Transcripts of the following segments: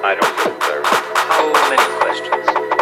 I don't know. How many questions?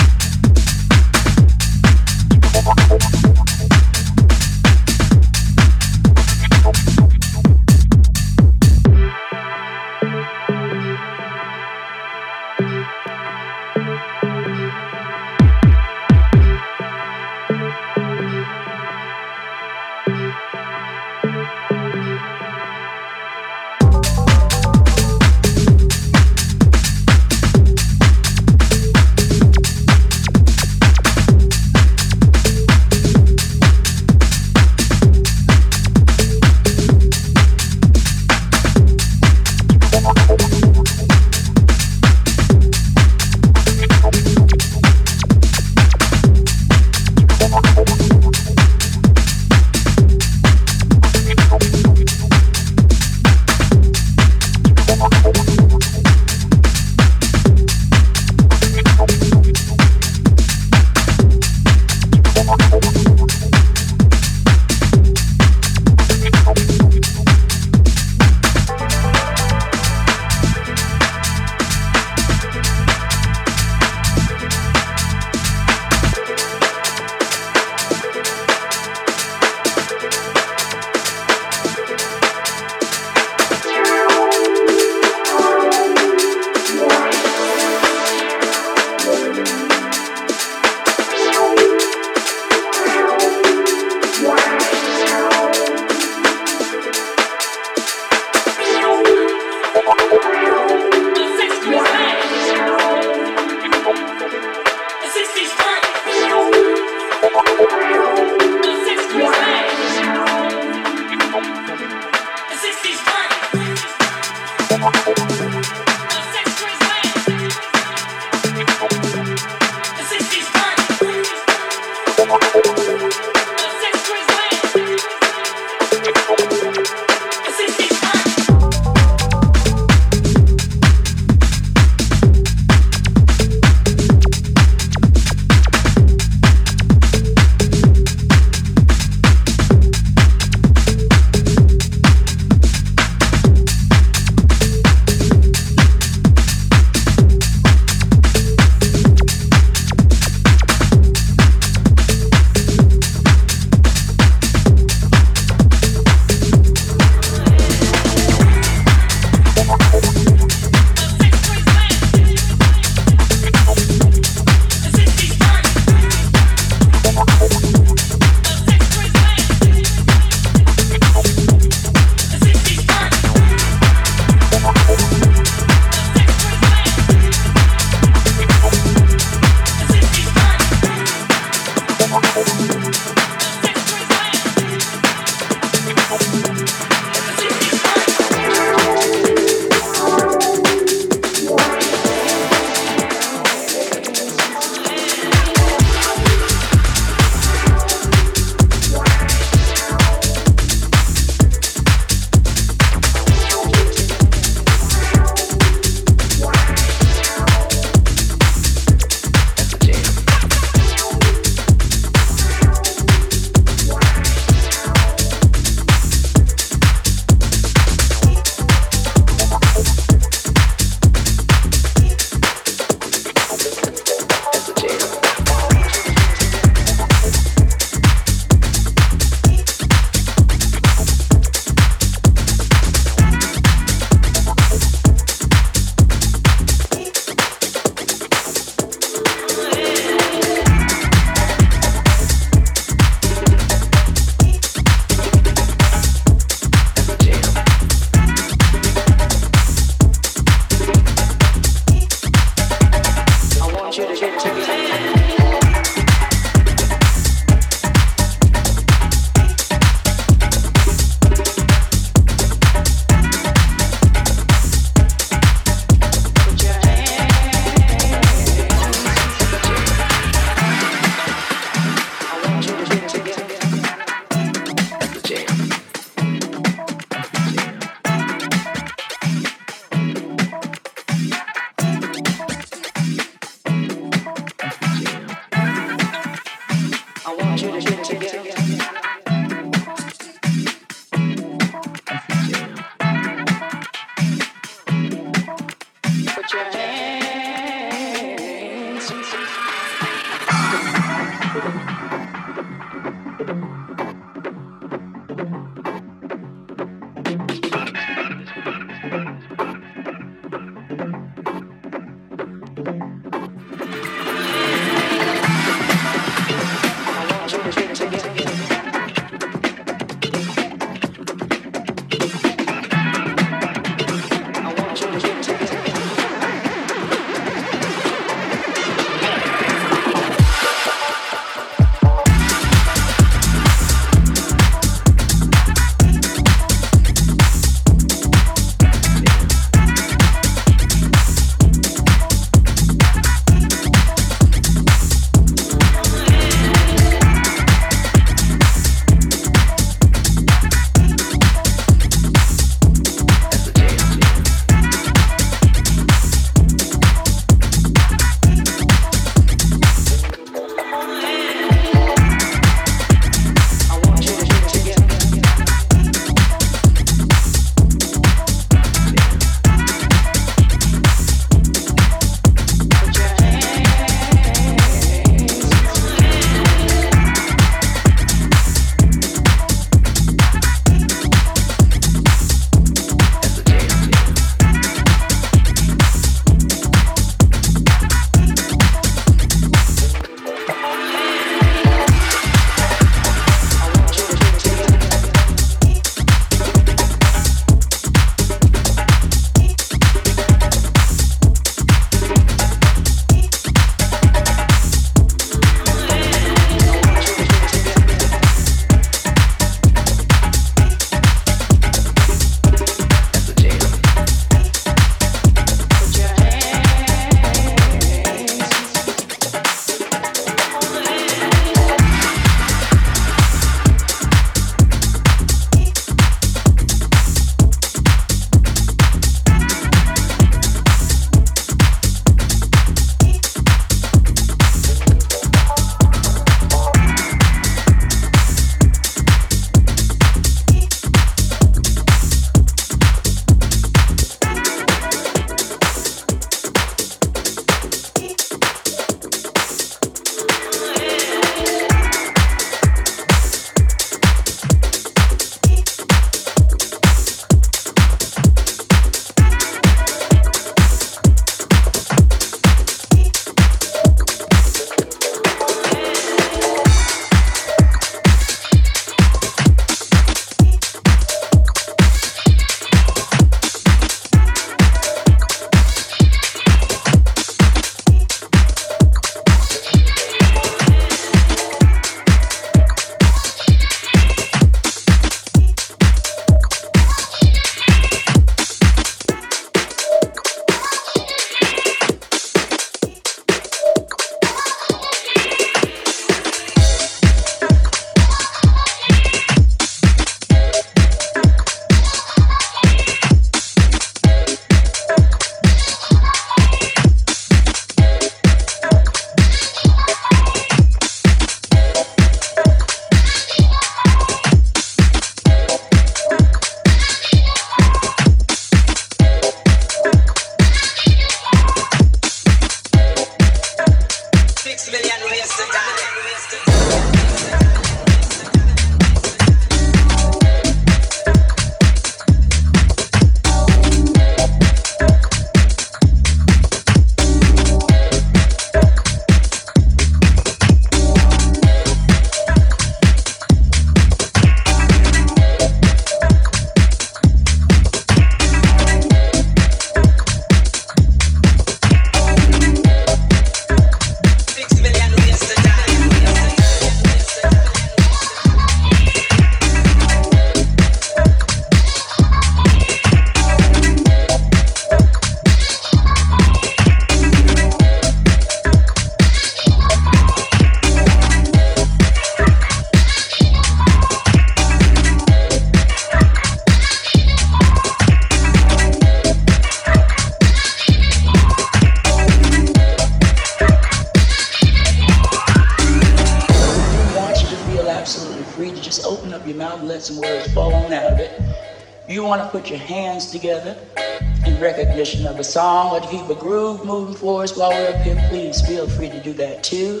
Do that too.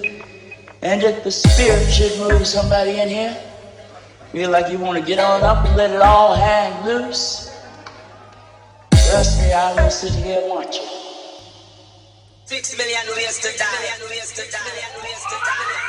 And if the spirit should move somebody in here, feel like you want to get on up and let it all hang loose. Trust me, I will sit here and watch you. Six million ways to die. Die. Ways to die.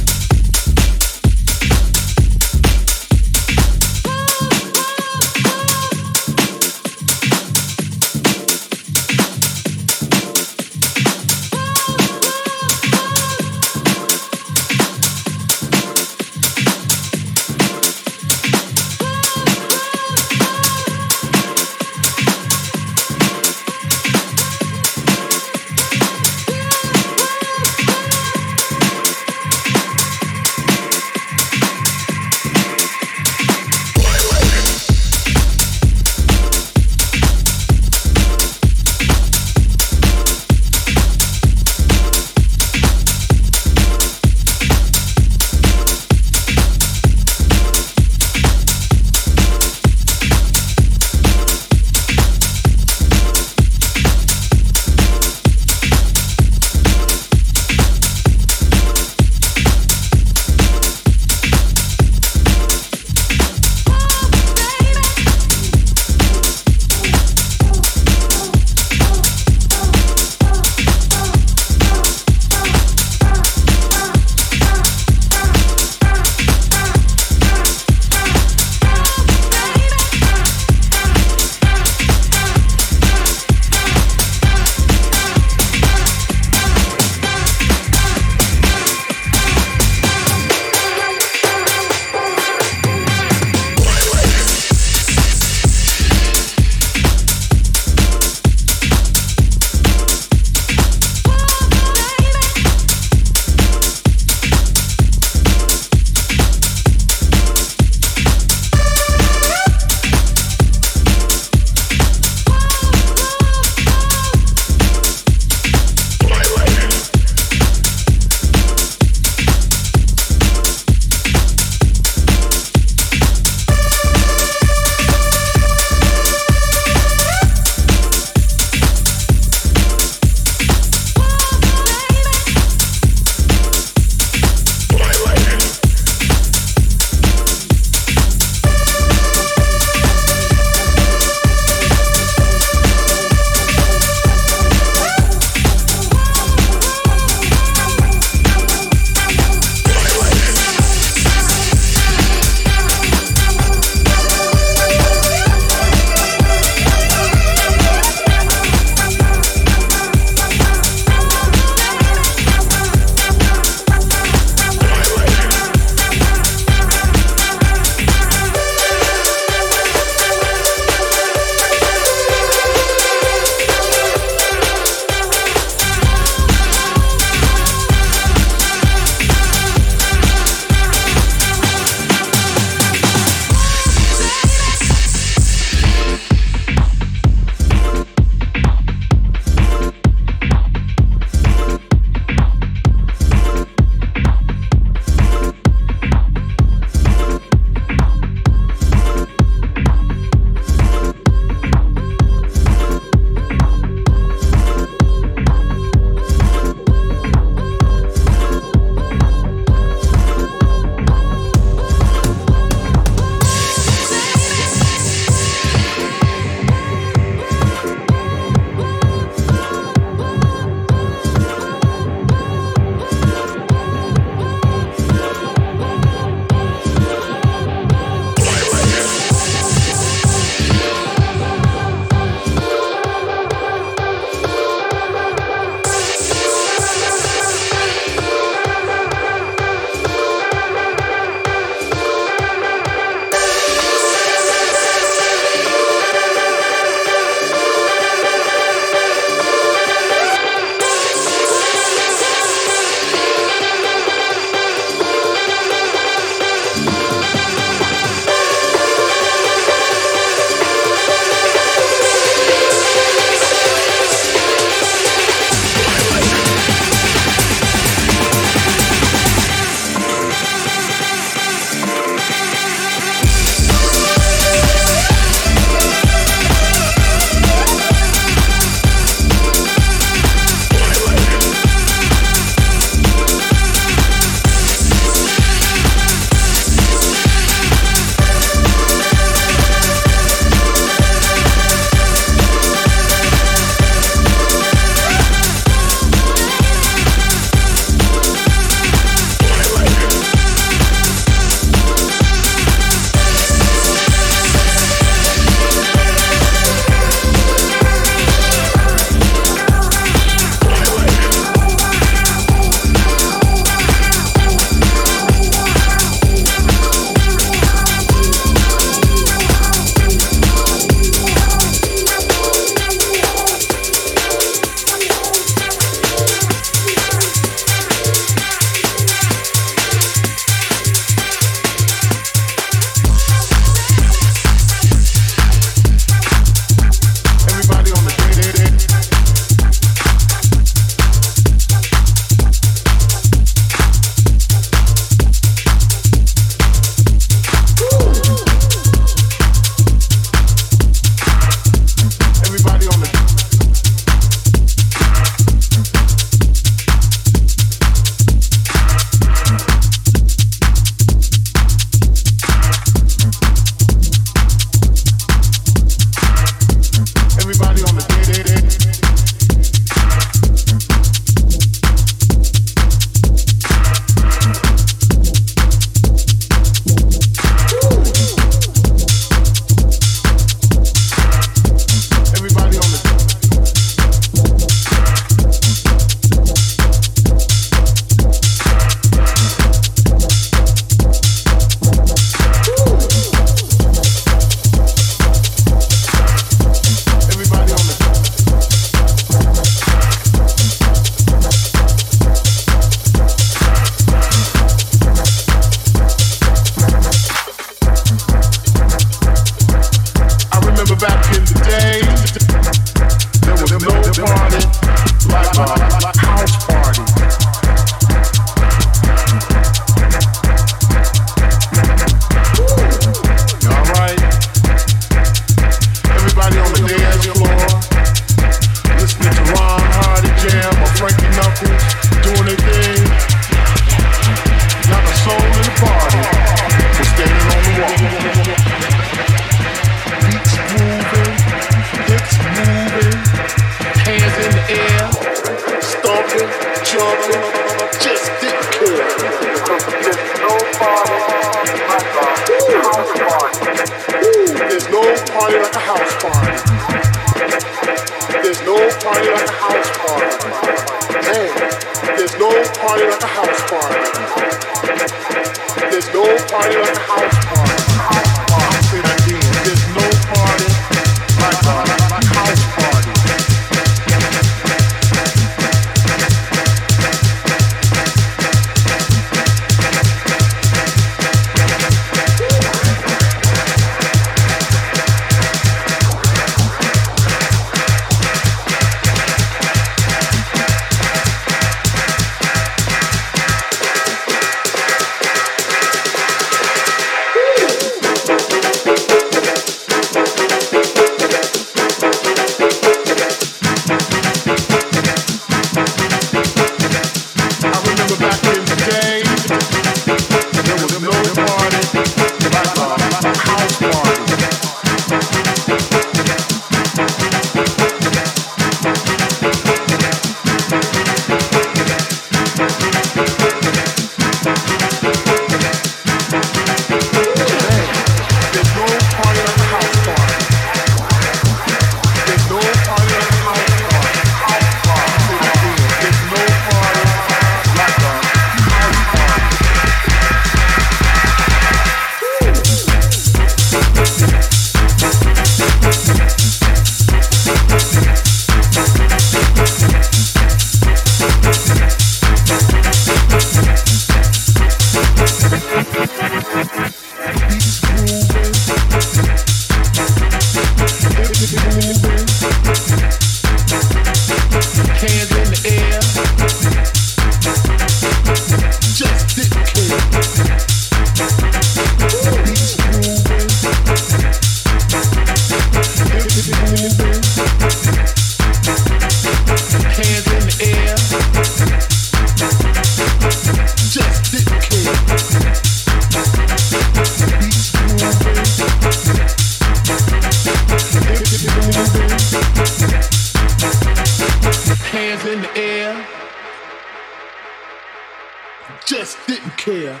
Just didn't care.